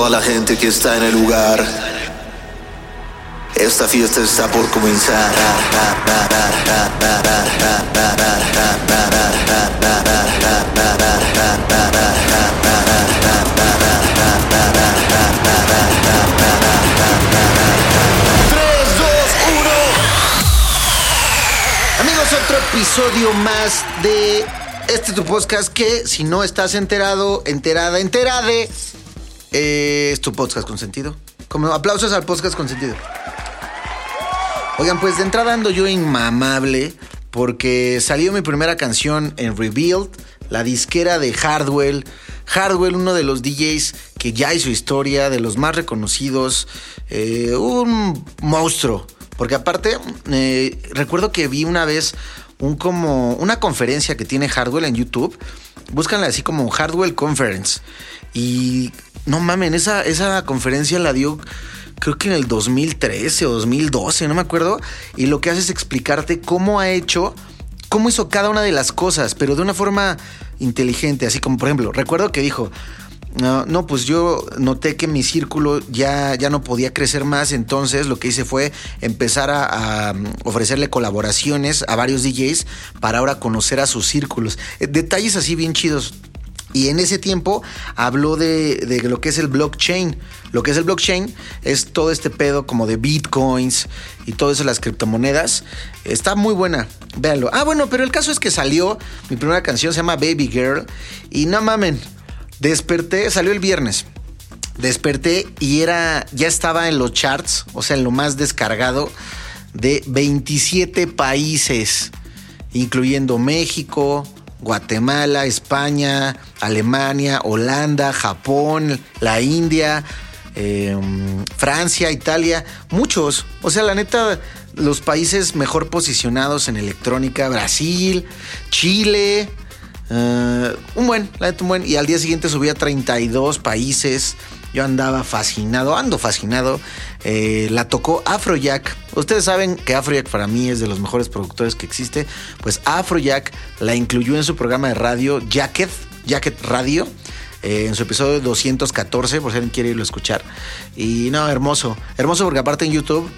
toda la gente que está en el lugar. Esta fiesta está por comenzar. Amigos, otro episodio más de este tu podcast que si no estás enterado, enterada, enterade, eh, es tu podcast consentido. Como aplausos al podcast consentido. Oigan, pues de entrada ando yo inmamable porque salió mi primera canción en Revealed, la disquera de Hardwell. Hardwell, uno de los DJs que ya hizo historia, de los más reconocidos, eh, un monstruo. Porque aparte, eh, recuerdo que vi una vez un como una conferencia que tiene Hardwell en YouTube. Búscanla así como Hardwell Conference. Y no mamen, esa, esa conferencia la dio creo que en el 2013 o 2012, no me acuerdo. Y lo que hace es explicarte cómo ha hecho, cómo hizo cada una de las cosas, pero de una forma inteligente. Así como, por ejemplo, recuerdo que dijo. No, no, pues yo noté que mi círculo ya, ya no podía crecer más, entonces lo que hice fue empezar a, ofrecerle colaboraciones a varios DJs para ahora conocer a sus círculos. Eh, Detalles así bien chidos. Y en ese tiempo habló de, de, lo que es el blockchain. Lo que es el blockchain es todo este pedo como de bitcoins y todo eso, las criptomonedas. Está muy buena, véanlo. Ah, bueno, pero el caso es que salió, mi primera canción se llama Baby Girl. Y no mamen, desperté, salió el viernes. Desperté y era, ya estaba en los charts, o sea, en lo más descargado de 27 países, incluyendo México, Guatemala, España, Alemania, Holanda, Japón, la India, eh, Francia, Italia, muchos. O sea, la neta, los países mejor posicionados en electrónica, Brasil, Chile, uh, un buen, la neta, un buen. Y al día siguiente subí a 32 países. Yo andaba fascinado, ando fascinado. Eh, la tocó Afrojack. Ustedes saben que Afrojack para mí es de los mejores productores que existe. Pues Afrojack la incluyó en su programa de radio Jacket, Jacket Radio. Eh, en su episodio 214, por si alguien quiere irlo a escuchar. Y no, hermoso. Hermoso porque aparte en YouTube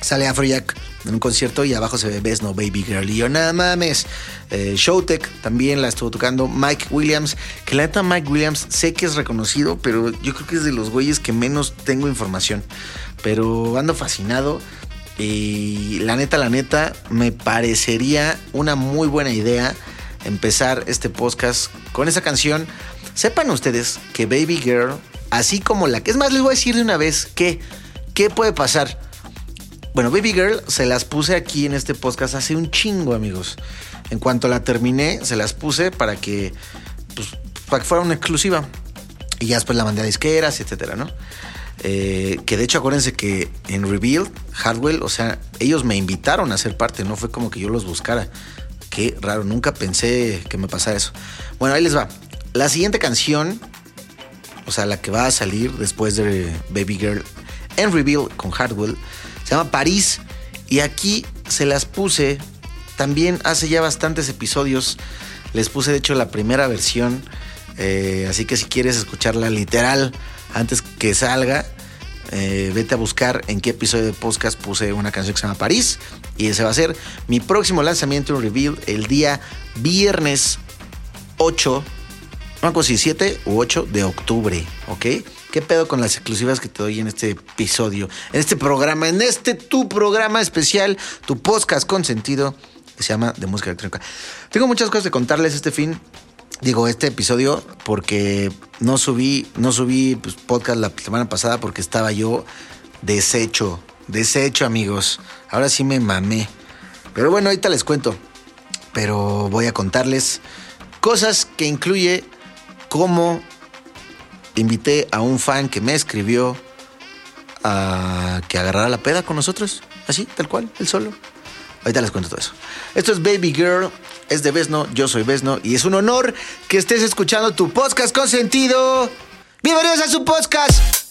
sale Afrojack en un concierto y abajo se ve Best No Baby Girl. Y yo, nada mames. Eh, Showtech también la estuvo tocando. Mike Williams, que la neta Mike Williams sé que es reconocido, pero yo creo que es de los güeyes que menos tengo información. Pero ando fascinado. Y la neta, la neta, me parecería una muy buena idea empezar este podcast con esa canción. Sepan ustedes que Baby Girl, así como la que es más, les voy a decir de una vez que, ¿qué puede pasar? Bueno, Baby Girl se las puse aquí en este podcast hace un chingo, amigos. En cuanto la terminé, se las puse para que, pues, para que fuera una exclusiva. Y ya después la mandé a disqueras, etcétera, ¿no? Eh, que de hecho, acuérdense que en Reveal, Hardwell, o sea, ellos me invitaron a ser parte, no fue como que yo los buscara. Qué raro, nunca pensé que me pasara eso. Bueno, ahí les va. La siguiente canción, o sea, la que va a salir después de Baby Girl en Reveal con Hardwell, se llama París. Y aquí se las puse también hace ya bastantes episodios. Les puse, de hecho, la primera versión. Eh, así que si quieres escucharla literal antes que salga, eh, vete a buscar en qué episodio de podcast puse una canción que se llama París. Y ese va a ser mi próximo lanzamiento en Reveal el día viernes 8 no me si 7 u 8 de octubre, ¿ok? ¿Qué pedo con las exclusivas que te doy en este episodio, en este programa, en este tu programa especial, tu podcast con sentido, que se llama de música electrónica? Tengo muchas cosas de contarles este fin, digo, este episodio, porque no subí, no subí pues, podcast la semana pasada porque estaba yo deshecho, deshecho, amigos. Ahora sí me mamé. Pero bueno, ahorita les cuento. Pero voy a contarles cosas que incluye cómo invité a un fan que me escribió a que agarrara la peda con nosotros, así, tal cual, él solo. Ahorita les cuento todo eso. Esto es Baby Girl, es de Besno, yo soy Besno y es un honor que estés escuchando tu podcast con sentido. Bienvenidos a su podcast.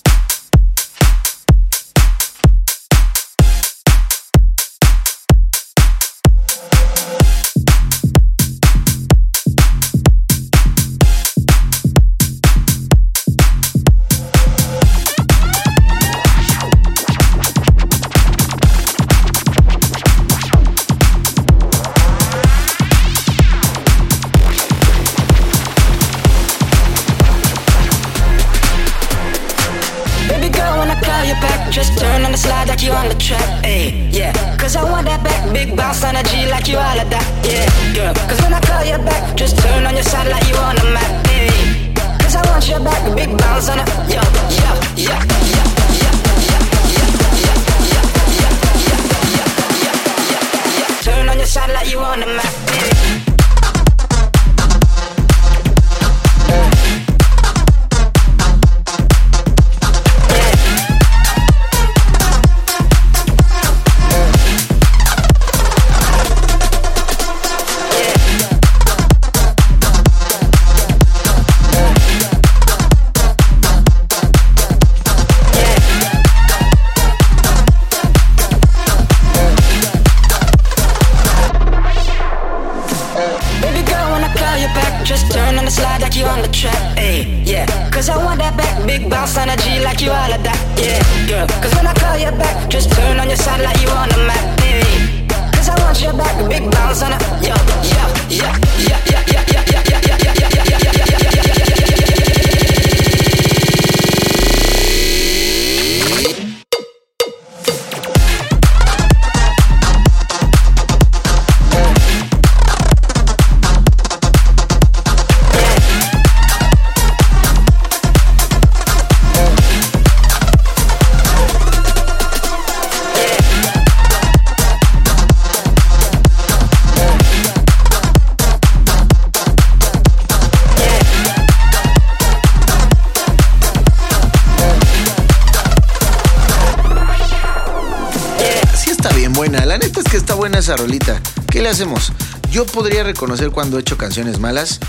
Esa rolita. ¿Qué le hacemos? Yo podría reconocer cuando he hecho canciones malas.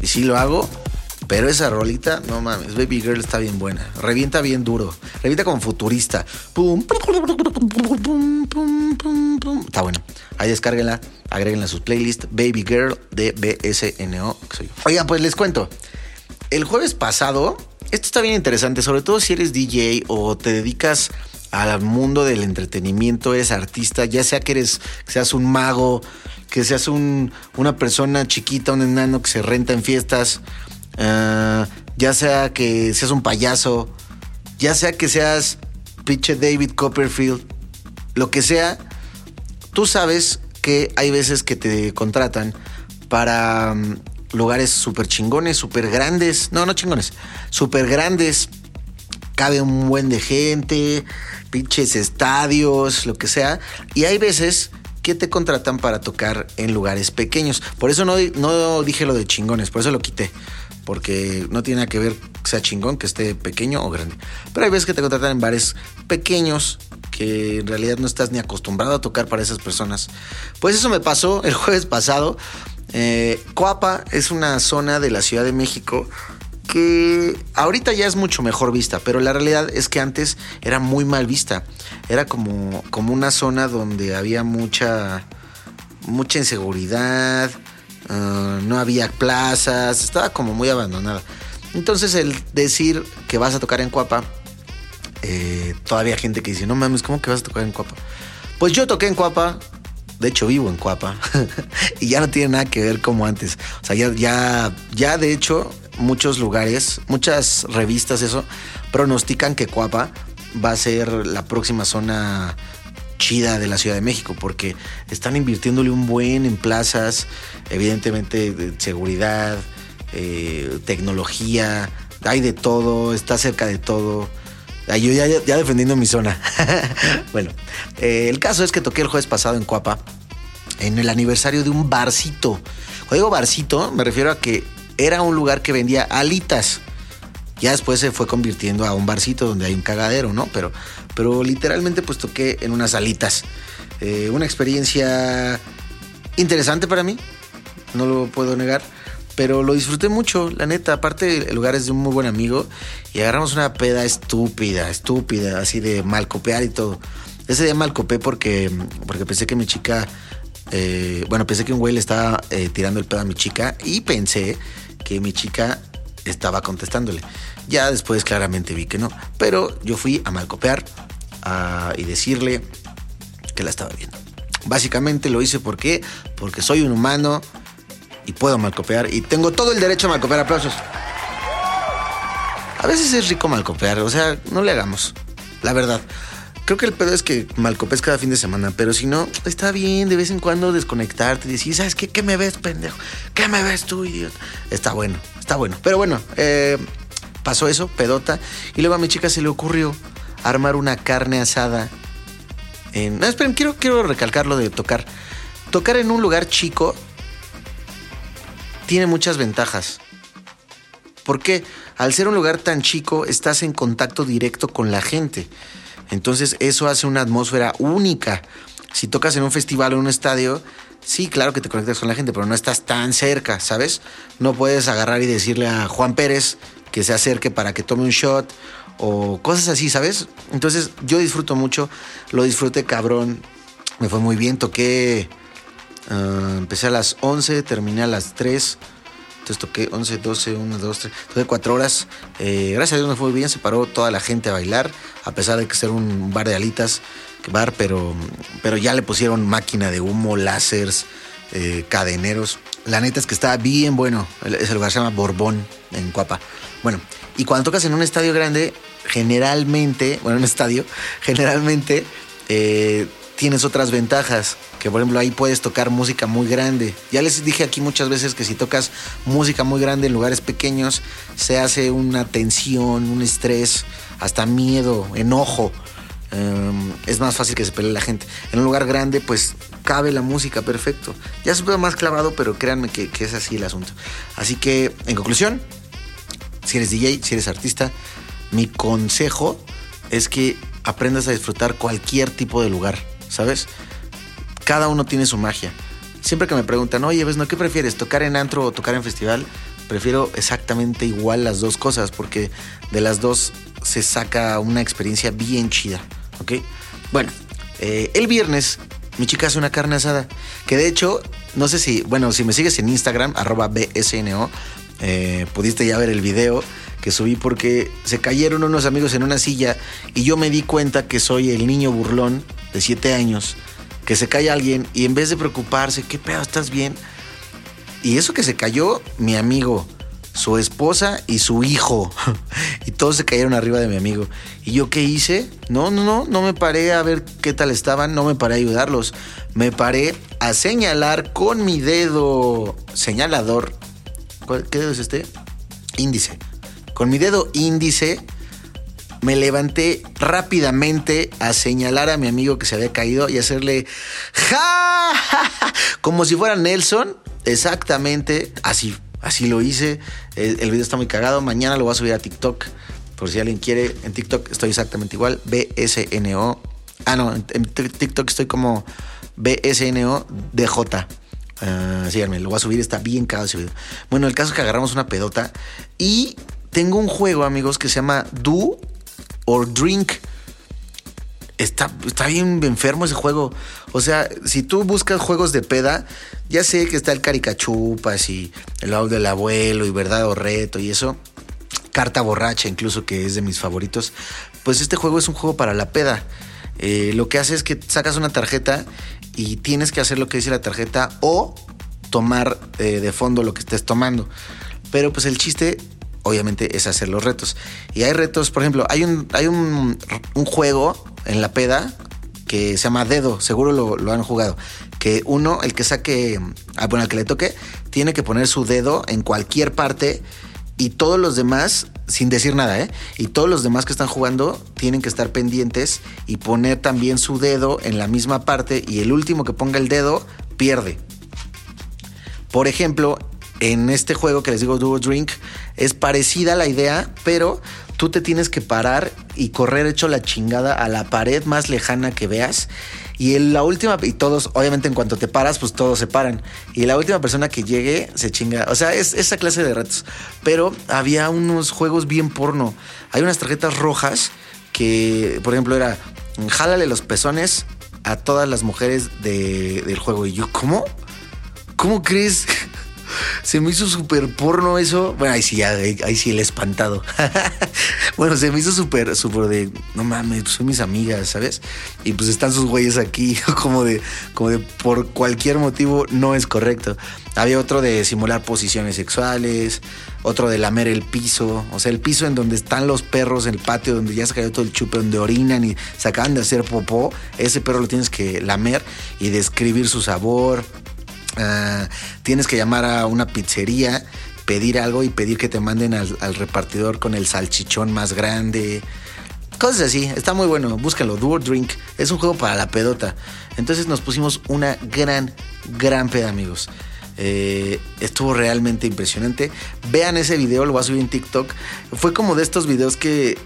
Y sí lo hago. Pero esa rolita, no mames, Baby Girl está bien buena. Revienta bien duro. Revienta como futurista. Está bueno. Ahí descárguenla, agréguenla a sus playlists. Baby Girl de BSNO. que soy yo. Oigan, pues les cuento. El jueves pasado, esto está bien interesante, sobre todo si eres DJ o te dedicas al mundo del entretenimiento, eres artista, ya sea que eres, que seas un mago, que seas un, una persona chiquita, un enano que se renta en fiestas, ah, ya sea que seas un payaso, ya sea que seas pinche David Copperfield, lo que sea, tú sabes que hay veces que te contratan para mm, lugares súper chingones, súper grandes, no, no chingones, súper grandes, cabe un buen de gente, pinches estadios, lo que sea, y hay veces que te contratan para tocar en lugares pequeños. Por eso no, no dije lo de chingones, por eso lo quité. Porque no tiene nada que ver que sea chingón, que esté pequeño o grande. Pero hay veces que te contratan en bares pequeños que en realidad no estás ni acostumbrado a tocar para esas personas. Pues eso me pasó el jueves pasado. Eh, Coapa es una zona de la Ciudad de México que ahorita ya es mucho mejor vista, pero la realidad es que antes era muy mal vista. Era como, como una zona donde había mucha, mucha inseguridad, uh, no había plazas, estaba como muy abandonada. Entonces el decir que vas a tocar en Cuapa, eh, todavía hay gente que dice, no mames, ¿cómo que vas a tocar en Cuapa? Pues yo toqué en Cuapa, de hecho vivo en Cuapa, y ya no tiene nada que ver como antes. O sea, ya, ya, ya de hecho muchos lugares, muchas revistas, eso, pronostican que Cuapa va a ser la próxima zona chida de la Ciudad de México, porque están invirtiéndole un buen en plazas, evidentemente de seguridad, eh, tecnología, hay de todo, está cerca de todo. Yo ya, defendiendo mi zona. bueno, eh, el caso es que toqué el jueves pasado en Cuapa, en el aniversario de un barcito. Cuando digo barcito, me refiero a que era un lugar que vendía alitas. Ya después se fue convirtiendo a un barcito donde hay un cagadero, ¿no? Pero, pero literalmente pues toqué en unas alitas. Eh, una experiencia interesante para mí, no lo puedo negar, pero lo disfruté mucho, la neta. Aparte, el lugar es de un muy buen amigo y agarramos una peda estúpida, estúpida, así de malcopear y todo. Ese día malcopé porque, porque pensé que mi chica, eh, bueno, pensé que un güey le estaba eh, tirando el pedo a mi chica y pensé que mi chica estaba contestándole. Ya después claramente vi que no, pero yo fui a malcopear y decirle que la estaba viendo. Básicamente lo hice porque porque soy un humano y puedo malcopear y tengo todo el derecho a malcopear. Aplausos. A veces es rico malcopear, o sea, no le hagamos. la verdad. Creo que el pedo es que malcopes cada fin de semana, pero si no, está bien de vez en cuando desconectarte y decir, ¿sabes qué? ¿Qué me ves, pendejo? ¿Qué me ves tú, idiota? Está bueno, está bueno. Pero bueno, eh, pasó eso, pedota. Y luego a mi chica se le ocurrió armar una carne asada. En... No, esperen, quiero, quiero recalcar lo de tocar. Tocar en un lugar chico tiene muchas ventajas. Porque al ser un lugar tan chico, estás en contacto directo con la gente. Entonces eso hace una atmósfera única. Si tocas en un festival o en un estadio, sí, claro que te conectas con la gente, pero no estás tan cerca, ¿sabes? No puedes agarrar y decirle a Juan Pérez que se acerque para que tome un shot o cosas así, ¿sabes? Entonces yo disfruto mucho, lo disfruté cabrón, me fue muy bien, toqué, uh, empecé a las 11, terminé a las 3 entonces toqué 11, 12, 1, 2, 3, toqué 4 horas. Eh, gracias a Dios me fue bien, se paró toda la gente a bailar, a pesar de que ser un bar de alitas, bar, pero, pero ya le pusieron máquina de humo, láseres, eh, cadeneros. La neta es que está bien bueno. Ese lugar se llama Borbón, en Cuapa. Bueno, y cuando tocas en un estadio grande, generalmente, bueno, en un estadio, generalmente eh, tienes otras ventajas que por ejemplo ahí puedes tocar música muy grande. Ya les dije aquí muchas veces que si tocas música muy grande en lugares pequeños, se hace una tensión, un estrés, hasta miedo, enojo. Um, es más fácil que se pelee la gente. En un lugar grande, pues cabe la música perfecto. Ya se puede más clavado, pero créanme que, que es así el asunto. Así que, en conclusión, si eres DJ, si eres artista, mi consejo es que aprendas a disfrutar cualquier tipo de lugar, ¿sabes? cada uno tiene su magia. Siempre que me preguntan, oye, ¿ves, no, ¿qué prefieres? ¿Tocar en antro o tocar en festival? Prefiero exactamente igual las dos cosas porque de las dos se saca una experiencia bien chida, ¿ok? Bueno, eh, el viernes mi chica hace una carne asada, que de hecho, no sé si, bueno, si me sigues en Instagram, arroba BSNO, eh, pudiste ya ver el video que subí porque se cayeron unos amigos en una silla y yo me di cuenta que soy el niño burlón de 7 años que se cae alguien y en vez de preocuparse, ¿qué pedo? ¿Estás bien? Y eso que se cayó, mi amigo, su esposa y su hijo. y todos se cayeron arriba de mi amigo. ¿Y yo qué hice? No, no, no, no me paré a ver qué tal estaban, no me paré a ayudarlos. Me paré a señalar con mi dedo señalador. ¿Qué dedo es este? Índice. Con mi dedo índice me levanté rápidamente a señalar a mi amigo que se había caído y hacerle ja, como si fuera Nelson, exactamente así, así lo hice. El, video está muy cagado, mañana lo voy a subir a TikTok. Por si alguien quiere, en TikTok estoy exactamente igual, BSNO. Ah, no, en, TikTok estoy como BSNO DJ. Uh, síganme, lo voy a subir, está bien cagado ese video. Bueno, el caso es que agarramos una pedota y tengo un juego, amigos, que se llama Do or Drink. Está, está bien enfermo ese juego. O sea, si tú buscas juegos de peda, ya sé que está el Caricachupas y el audio del abuelo y verdad o reto y eso. Carta borracha, incluso que es de mis favoritos. Pues este juego es un juego para la peda. Eh, lo que hace es que sacas una tarjeta y tienes que hacer lo que dice la tarjeta o tomar eh, de fondo lo que estés tomando. Pero pues el chiste obviamente es hacer los retos. Y hay retos, por ejemplo, hay un, hay un, juego en la peda que se llama Dedo, seguro lo, han jugado. Que uno, el que saque, ah, bueno, el que le toque, tiene que poner su dedo en cualquier parte y todos los demás, sin decir nada, ¿eh? Y todos los demás que están jugando tienen que estar pendientes y poner también su dedo en la misma parte y el último que ponga el dedo pierde. Por ejemplo, en este juego que les digo Duo Drink es parecida la idea, pero tú te tienes que parar y correr hecho la chingada a la pared más lejana que veas. Y en la última, y todos, obviamente en cuanto te paras, pues todos se paran. Y la última persona que llegue se chinga. O sea, es esa clase de retos. Pero había unos juegos bien porno. Hay unas tarjetas rojas que, por ejemplo, era jálale los pezones a todas las mujeres del juego. Y yo, ¿cómo? ¿Cómo crees? Se me hizo súper porno eso. Bueno, ahí sí, ya, ahí, sí el espantado. bueno, se me hizo súper, súper de, no mames, pues son mis amigas, ¿sabes? Y pues están sus güeyes aquí, como de, como de por cualquier motivo no es correcto. Había otro de simular posiciones sexuales, otro de lamer el piso, o sea, el piso en donde están los perros, el patio donde ya se cayó todo el chupe, donde orinan y se acaban de hacer popó, ese perro lo tienes que lamer y describir su sabor. Ah, tienes que llamar a una pizzería, pedir algo y pedir que te manden al, repartidor con el salchichón más grande. Cosas así, está muy bueno, búscalo, Do or Drink, es un juego para la pedota. Entonces nos pusimos una gran, gran peda, amigos. Eh, estuvo realmente impresionante. Vean ese video, lo voy a subir en TikTok. Fue como de estos videos que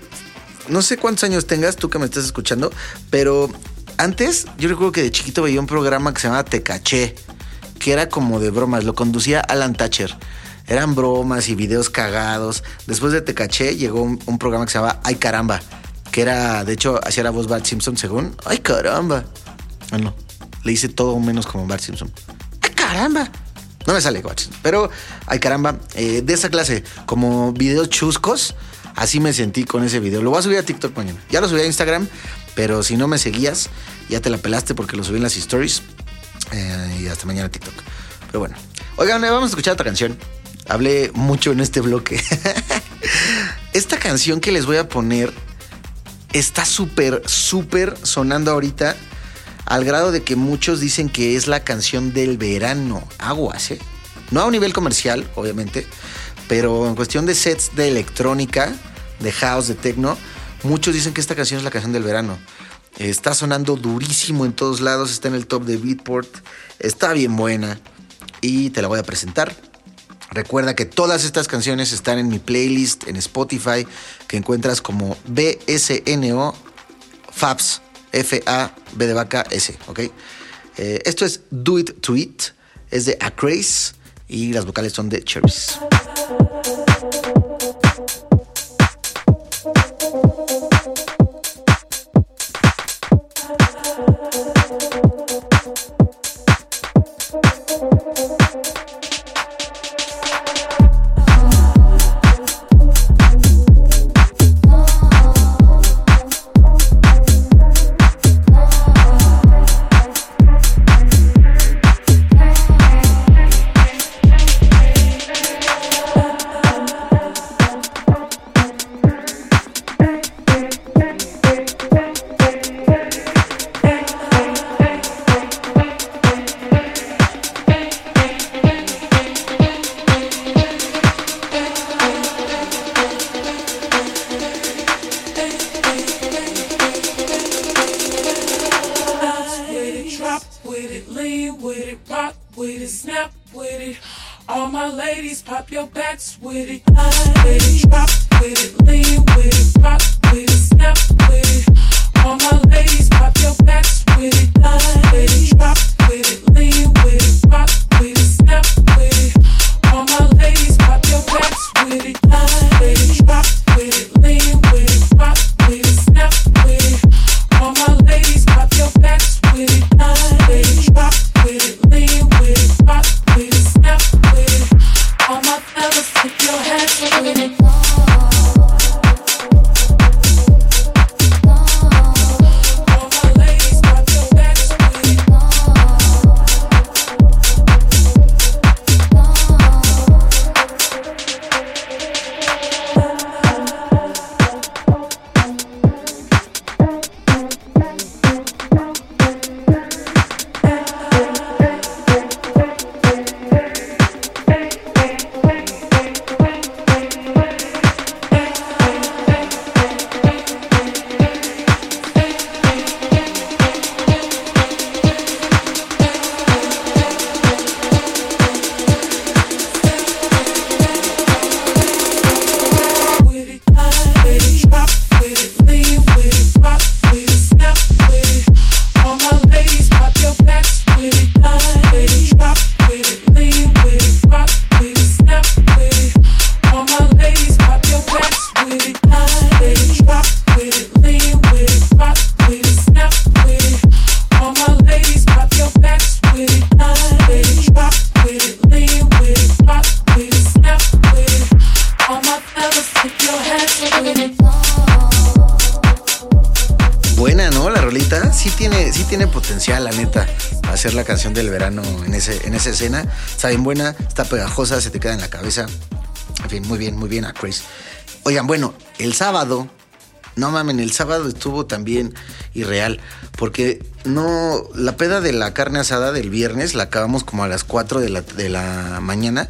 no sé cuántos años tengas tú que me estás escuchando, pero antes yo recuerdo que de chiquito veía un programa que se llamaba Te Caché, que era como de bromas, lo conducía Alan Thatcher. Eran bromas y videos cagados. Después de Te Caché llegó un, programa que se llamaba Ay Caramba, que era, de hecho, hacía la voz Bart Simpson según. Ay caramba. Ah, no, le hice todo menos como Bart Simpson. ¡Ay caramba! No me sale. Pero, ay caramba, eh, de esa clase, como videos chuscos, así me sentí con ese video. Lo voy a subir a TikTok mañana. Ya lo subí a Instagram, pero si no me seguías, ya te la pelaste porque lo subí en las stories. Eh, y hasta mañana TikTok. Pero bueno. Oigan, vamos a escuchar otra canción. Hablé mucho en este bloque. Esta canción que les voy a poner está súper, súper sonando ahorita al grado de que muchos dicen que es la canción del verano. Aguas, ¿eh? No a un nivel comercial, obviamente, pero en cuestión de sets de electrónica, de house, de techno, muchos dicen que esta canción es la canción del verano. Está sonando durísimo en todos lados, está en el top de Beatport, está bien buena y te la voy a presentar. Recuerda que todas estas canciones están en mi playlist en Spotify que encuentras como BSNO Fabs F-A-B de vaca S, ¿ok? Eh, esto es Do It To It, es de Acraze y las vocales son de Cherries. Thank you. Buena, ¿no? La rolita sí tiene, sí tiene potencial, la neta, hacer la canción del verano en, ese, en esa escena. Está bien buena, está pegajosa, se te queda en la cabeza. En fin, muy bien, muy bien a Chris. Oigan, bueno, el sábado, no mamen, el sábado estuvo también irreal, porque no, la peda de la carne asada del viernes la acabamos como a las 4 de la, de la mañana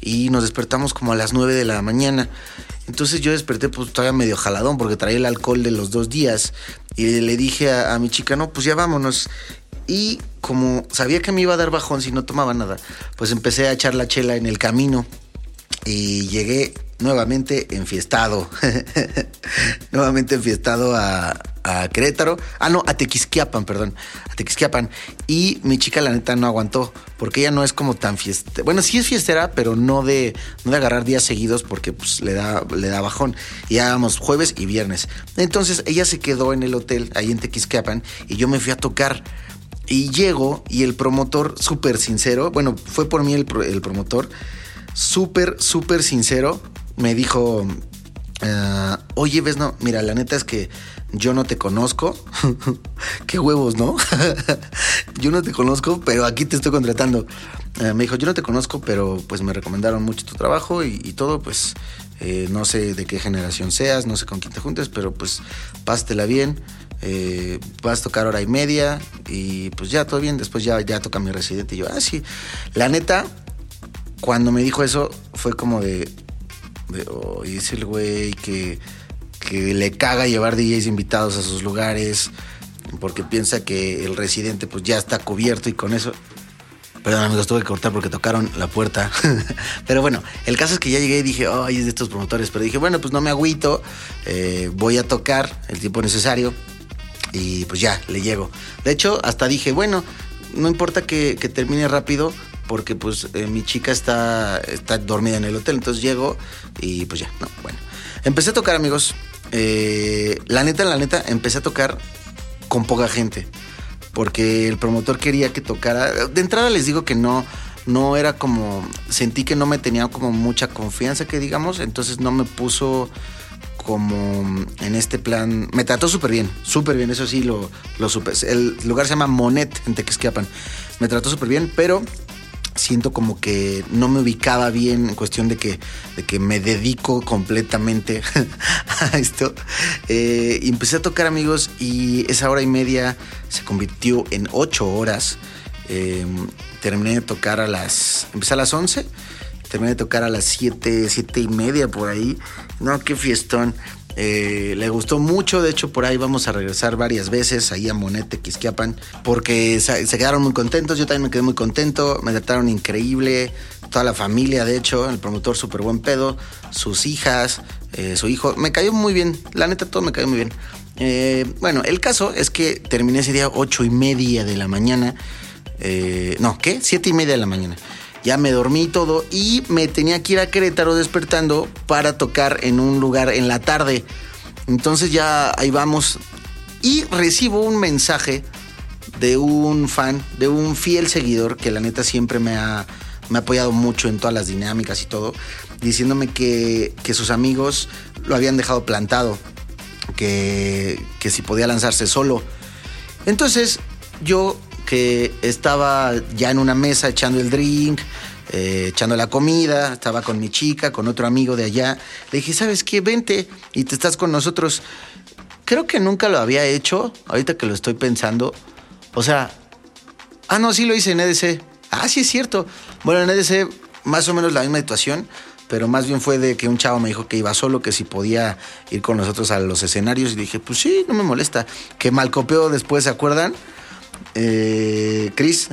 y nos despertamos como a las 9 de la mañana. Entonces yo desperté pues todavía medio jaladón porque traía el alcohol de los dos días y le dije a, a mi chica, no, pues ya vámonos. Y como sabía que me iba a dar bajón si no tomaba nada, pues empecé a echar la chela en el camino y llegué nuevamente enfiestado. nuevamente enfiestado a, a Querétaro. Ah, no, a Tequisquiapan, perdón. A Tequisquiapan. Y mi chica, la neta, no aguantó. Porque ella no es como tan fiestera. Bueno, sí es fiestera, pero no de, no de agarrar días seguidos porque pues, le, da, le da bajón. Y hágamos jueves y viernes. Entonces ella se quedó en el hotel ahí en Tequisquiapan y yo me fui a tocar. Y llego y el promotor, súper sincero, bueno, fue por mí el promotor, súper, súper sincero, me dijo, ah, oye, ves, no, mira, la neta es que yo no te conozco. Qué huevos, ¿no? yo no te conozco, pero aquí te estoy contratando. Eh, me dijo, yo no te conozco, pero pues me recomendaron mucho tu trabajo y, todo, pues eh, no sé de qué generación seas, no sé con quién te juntes, pero pues pásatela bien. eh, vas a tocar hora y media y pues ya todo bien, después ya, ya toca mi residente y yo, ah, sí. La neta, cuando me dijo eso, fue como de, de oh, es el güey que, que le caga llevar DJs invitados a sus lugares porque piensa que el residente pues ya está cubierto y con eso... Perdón amigos, tuve que cortar porque tocaron la puerta. pero bueno, el caso es que ya llegué y dije, ay, es de estos promotores. Pero dije, bueno, pues no me agüito, eh, voy a tocar el tiempo necesario y pues ya, le llego. De hecho, hasta dije, bueno, no importa que termine rápido porque pues eh, mi chica está, está dormida en el hotel, entonces llego y pues ya, no, bueno. Empecé a tocar, amigos. Eh, la neta, la neta, empecé a tocar con poca gente porque el promotor quería que tocara. De entrada les digo que no, no era como, sentí que no me tenía como mucha confianza, que digamos, entonces no me puso como en este plan. Me trató súper bien, súper bien, eso sí lo, lo supe. El lugar se llama Monet en Tequisquiapan. Me trató súper bien, pero siento como que no me ubicaba bien en cuestión de que, de que me dedico completamente a esto. Eh, empecé a tocar amigos y esa hora y media se convirtió en ocho horas. Eh, terminé de tocar a las... Empecé a las 11, terminé de tocar a las 7, 7 y media por ahí. No, qué fiestón. Eh, le gustó mucho, de hecho por ahí vamos a regresar varias veces ahí a Monete, Quisquiapan, porque se, quedaron muy contentos, yo también me quedé muy contento, me trataron increíble, toda la familia de hecho, el promotor súper buen pedo, sus hijas, eh, su hijo, me cayó muy bien, la neta todo me cayó muy bien. Eh, bueno, el caso es que terminé ese día ocho y media de la mañana, eh, no, ¿qué? Siete y media de la mañana. Ya me dormí todo y me tenía que ir a Querétaro despertando para tocar en un lugar en la tarde. Entonces ya ahí vamos y recibo un mensaje de un fan, de un fiel seguidor que la neta siempre me ha, me ha apoyado mucho en todas las dinámicas y todo, diciéndome que, que sus amigos lo habían dejado plantado, que, que si podía lanzarse solo. Entonces yo que estaba ya en una mesa echando el drink, eh, echando la comida, estaba con mi chica, con otro amigo de allá. Le dije, ¿sabes qué? Vente y te estás con nosotros. Creo que nunca lo había hecho, ahorita que lo estoy pensando. O sea, ah, no, sí lo hice en EDC. Ah, sí es cierto. Bueno, en EDC más o menos la misma situación, pero más bien fue de que un chavo me dijo que iba solo, que si podía ir con nosotros a los escenarios. Y dije, pues sí, no me molesta. Que mal copió después, ¿se acuerdan? Eh, Chris.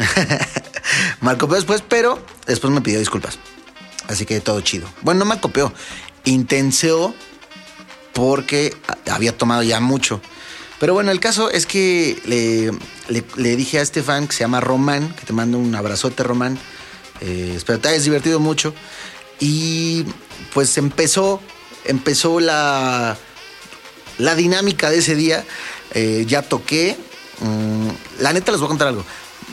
mal después, pero después me pidió disculpas. Así que todo chido. Bueno, no mal copió. Intenseó porque había tomado ya mucho. Pero bueno, el caso es que le, le- le dije a este fan que se llama Román, que te mando un abrazote, Román. Eh, espero te hayas divertido mucho. Y pues empezó, empezó la, la dinámica de ese día. Eh, ya toqué. Mm, la neta les voy a contar algo.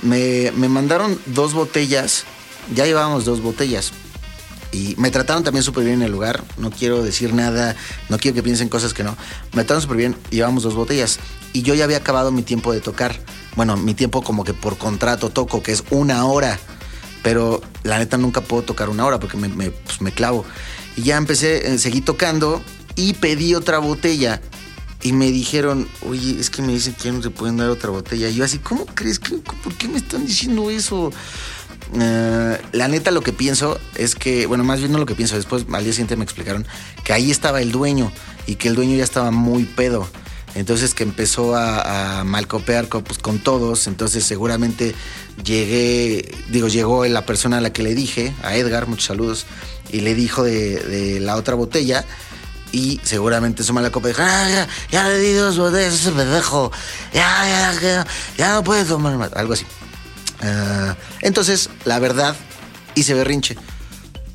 Me, me mandaron dos botellas. Ya llevábamos dos botellas. Y me trataron también súper bien en el lugar. No quiero decir nada. No quiero que piensen cosas que no. Me trataron súper bien. Llevamos dos botellas. y yo ya había acabado mi tiempo de tocar. Bueno, mi tiempo como que por contrato toco, que es una hora. Pero la neta nunca puedo tocar una hora porque me, me, pues, clavo. Y ya empecé, eh, seguí tocando y pedí otra botella. Y me dijeron, oye, es que me dicen que ya no te pueden dar otra botella. Y yo así, ¿cómo crees que, por qué me están diciendo eso? Eh, la neta lo que pienso es que, bueno, más bien no lo que pienso, después al día siguiente me explicaron que ahí estaba el dueño y que el dueño ya estaba muy pedo. Entonces que empezó a, a malcopear con, pues, con todos. Entonces seguramente llegué, digo, llegó la persona a la que le dije, a Edgar, muchos saludos, y le dijo de, de la otra botella. Y seguramente su mala copa dijo, ah, ya, le di dos botellas ese pendejo. Ya, ya, ya, ya no puede tomar más. Algo así. Ah, entonces, la verdad, hice berrinche.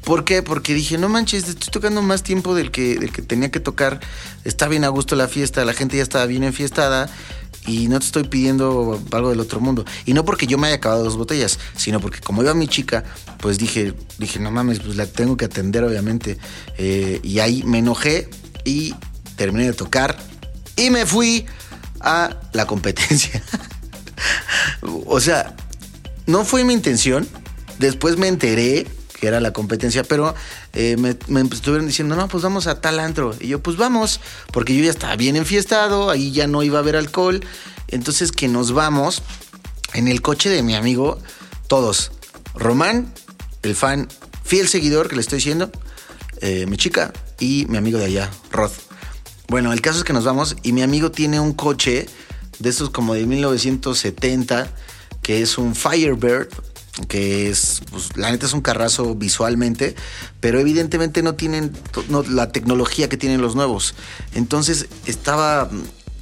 ¿Por qué? Porque dije, no manches, estoy tocando más tiempo del que, tenía que tocar. Está bien a gusto la fiesta, la gente ya estaba bien enfiestada y no te estoy pidiendo algo del otro mundo. Y no porque yo me haya acabado dos botellas, sino porque como iba mi chica, pues dije, dije, no mames, pues la tengo que atender, obviamente. Eh, y ahí me enojé y terminé de tocar y me fui a la competencia. o sea, no fue mi intención. Después me enteré que era la competencia, pero eh, me, estuvieron diciendo, no, pues vamos a tal antro. Y yo, pues vamos, porque yo ya estaba bien enfiestado, ahí ya no iba a haber alcohol. Entonces que nos vamos en el coche de mi amigo, todos. Román, el fan, fiel seguidor que le estoy diciendo, eh, mi chica y mi amigo de allá, Rod. Bueno, el caso es que nos vamos y mi amigo tiene un coche de esos como de 1970, que es un Firebird, que es, pues, la neta es un carrazo visualmente, pero evidentemente no tienen no, la tecnología que tienen los nuevos. Entonces estaba,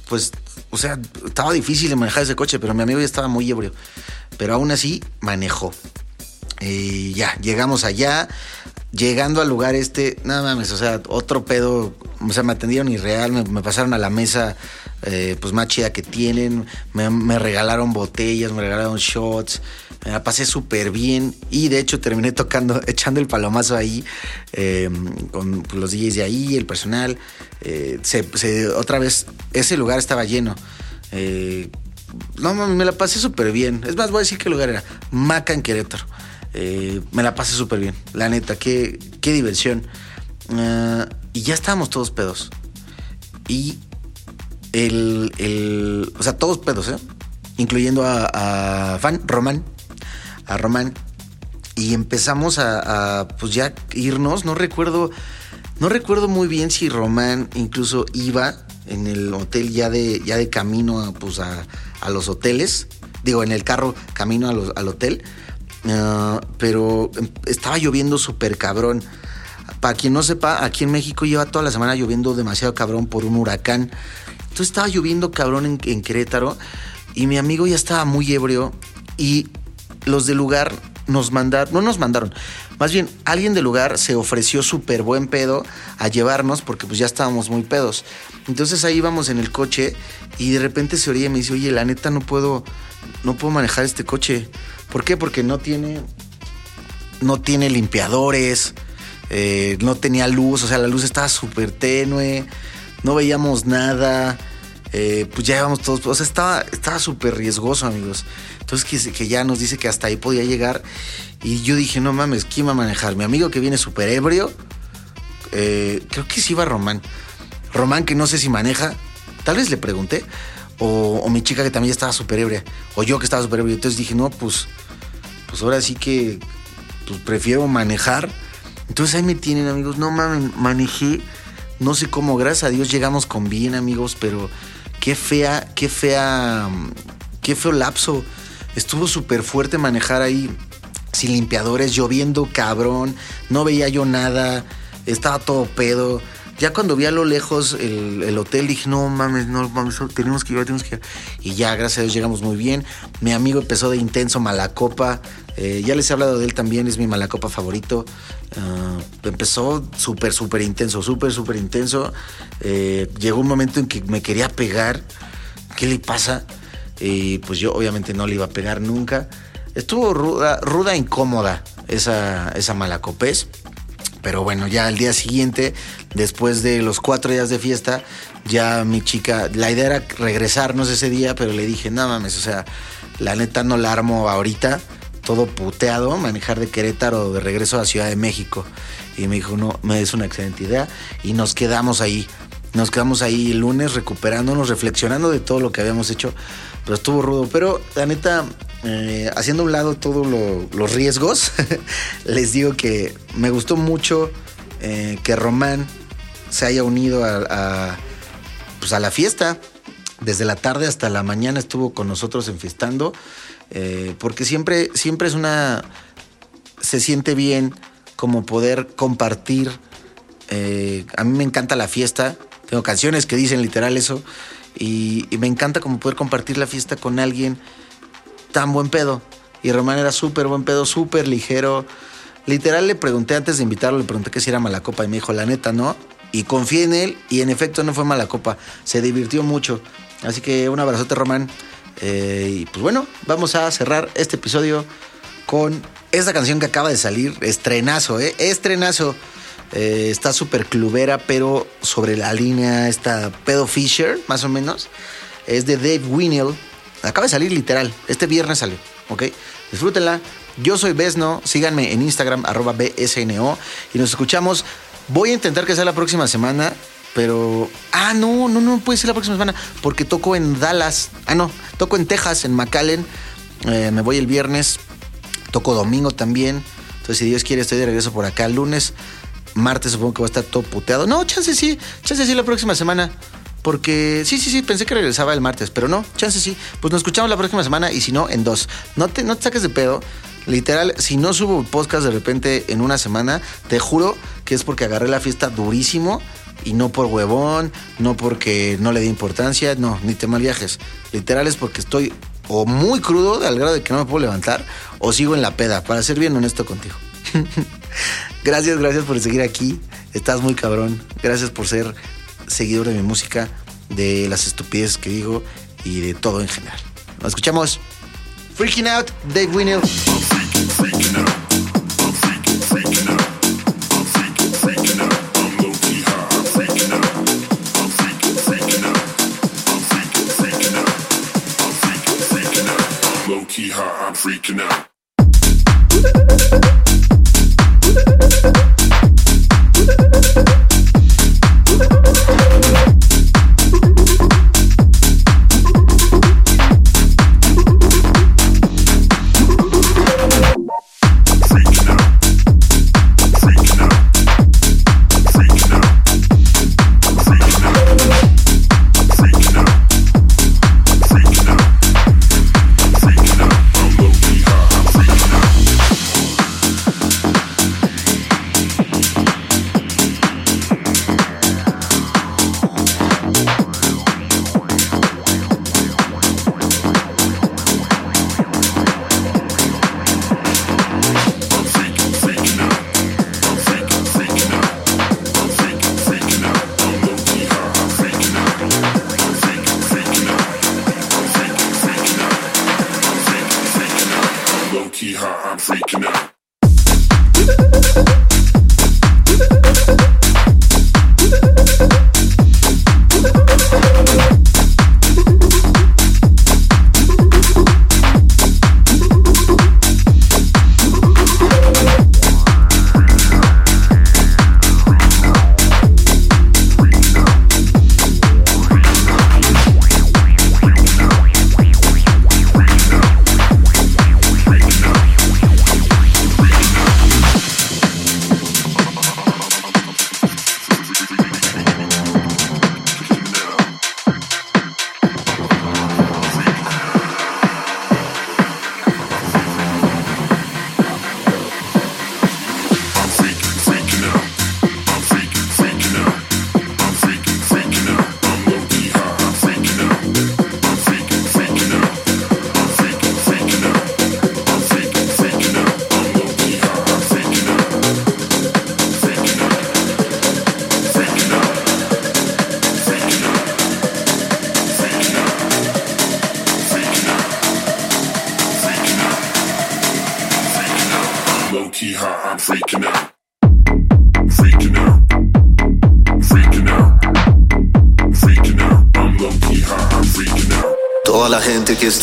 pues, o sea, estaba difícil de manejar ese coche, pero mi amigo ya estaba muy ebrio. Pero aún así manejó. Y ya, llegamos allá. Llegando al lugar este, nada mames, o sea, otro pedo, o sea, me atendieron irreal, me, me pasaron a la mesa eh, pues más chida que tienen, me, regalaron botellas, me regalaron shots, me la pasé súper bien y de hecho terminé tocando, echando el palomazo ahí eh, con los DJs de ahí, el personal, eh, otra vez, ese lugar estaba lleno. Eh, no, me la pasé súper bien. Es más, voy a decir qué lugar era. Maca en Querétaro. Eh, me la pasé súper bien. La neta, qué, qué diversión. Uh, y ya estábamos todos pedos. Y el, el, O sea, todos pedos, ¿eh? Incluyendo a, Fan, Román. A Román. Y empezamos a, pues ya irnos. No recuerdo. No recuerdo muy bien si Román incluso iba en el hotel ya de, ya de camino a, pues a, a los hoteles. Digo, en el carro camino al hotel. Uh, pero estaba lloviendo súper cabrón. Para quien no sepa, aquí en México lleva toda la semana lloviendo demasiado cabrón por un huracán. Entonces estaba lloviendo cabrón en, Querétaro y mi amigo ya estaba muy ebrio y los del lugar nos mandaron, no nos mandaron, más bien alguien del lugar se ofreció súper buen pedo a llevarnos porque pues ya estábamos muy pedos. Entonces ahí íbamos en el coche y de repente se orilla y me dice, oye, la neta no puedo, no puedo manejar este coche. ¿Por qué? Porque no tiene, no tiene limpiadores, eh, no tenía luz, o sea, la luz estaba súper tenue, no veíamos nada, eh, pues ya íbamos todos, o sea, estaba estaba súper riesgoso, amigos. Entonces que, que, ya nos dice que hasta ahí podía llegar y yo dije, no mames, ¿quién va a manejar? Mi amigo que viene súper ebrio, eh, creo que sí iba Román. Román que no sé si maneja, tal vez le pregunté, o, mi chica que también estaba súper ebria, o yo que estaba súper ebrio. Entonces dije, no, pues, pues ahora sí que pues prefiero manejar. Entonces ahí me tienen, amigos. No mames, manejé. No sé cómo, gracias a Dios llegamos con bien, amigos, pero qué fea, qué fea, qué feo lapso. Estuvo súper fuerte manejar ahí sin limpiadores, lloviendo cabrón, no veía yo nada, estaba todo pedo. Ya cuando vi a lo lejos el, el, hotel dije, no mames, no mames, tenemos que ir, tenemos que ir. Y ya, gracias a Dios, llegamos muy bien. Mi amigo empezó de intenso malacopa. Eh, ya les he hablado de él también, es mi malacopa favorito. Uh, empezó súper, súper intenso, súper, súper intenso. Eh, llegó un momento en que me quería pegar. ¿Qué le pasa? Y pues yo obviamente no le iba a pegar nunca. Estuvo ruda, ruda incómoda esa, esa malacopés. Pero bueno, ya al día siguiente, después de los cuatro días de fiesta, ya mi chica, la idea era regresarnos ese día, pero le dije, no mames, o sea, la neta no la armo ahorita, todo puteado, manejar de Querétaro de regreso a Ciudad de México. Y me dijo, no, me es una excelente idea. Y nos quedamos ahí. Nos quedamos ahí el lunes recuperándonos, reflexionando de todo lo que habíamos hecho. Pero estuvo rudo. Pero la neta, eh, haciendo a un lado todos lo- los riesgos, les digo que me gustó mucho eh, que Román se haya unido a, a, pues a la fiesta. Desde la tarde hasta la mañana estuvo con nosotros enfiestando. eh, porque siempre, siempre es una. Se siente bien como poder compartir. eh, a mí me encanta la fiesta. Tengo canciones que dicen literal eso. Y, y me encanta como poder compartir la fiesta con alguien tan buen pedo. Y Román era súper buen pedo, súper ligero. Literal le pregunté antes de invitarlo, le pregunté que si era mala copa y me dijo, la neta, no. Y confié en él y en efecto no fue mala copa. Se divirtió mucho. Así que un abrazote, Román. Eh, y pues bueno, vamos a cerrar este episodio con esta canción que acaba de salir. Estrenazo, ¿eh? Estrenazo. Eh, está súper clubera, pero sobre la línea está Pedo Fisher, más o menos. Es de Dave Winnell. Acaba de salir literal. Este viernes salió, ¿ok? Disfrútenla. Yo soy Besno. Síganme en Instagram, arroba BSNO. Y nos escuchamos. Voy a intentar que sea la próxima semana. Pero. Ah, no, no, no puede ser la próxima semana. Porque toco en Dallas. Ah, no. Toco en Texas, en McAllen. Eh, me voy el viernes. Toco domingo también. Entonces, si Dios quiere, estoy de regreso por acá el lunes. Martes supongo que va a estar todo puteado. No, chance sí. Chance sí la próxima semana. Porque sí, sí, sí, pensé que regresaba el martes, pero no, chance sí. Pues nos escuchamos la próxima semana y si no, en dos. No te, no te saques de pedo. Literal, si no subo podcast de repente en una semana, te juro que es porque agarré la fiesta durísimo y no por huevón, no porque no le di importancia, no, ni te mal viajes. Literal es porque estoy o muy crudo al grado de que no me puedo levantar o sigo en la peda, para ser bien honesto contigo. gracias, gracias por seguir aquí. Estás muy cabrón. Gracias por ser seguidor de mi música, de las estupideces que digo y de todo en general. Nos escuchamos. Freaking Out, Dave Winnell.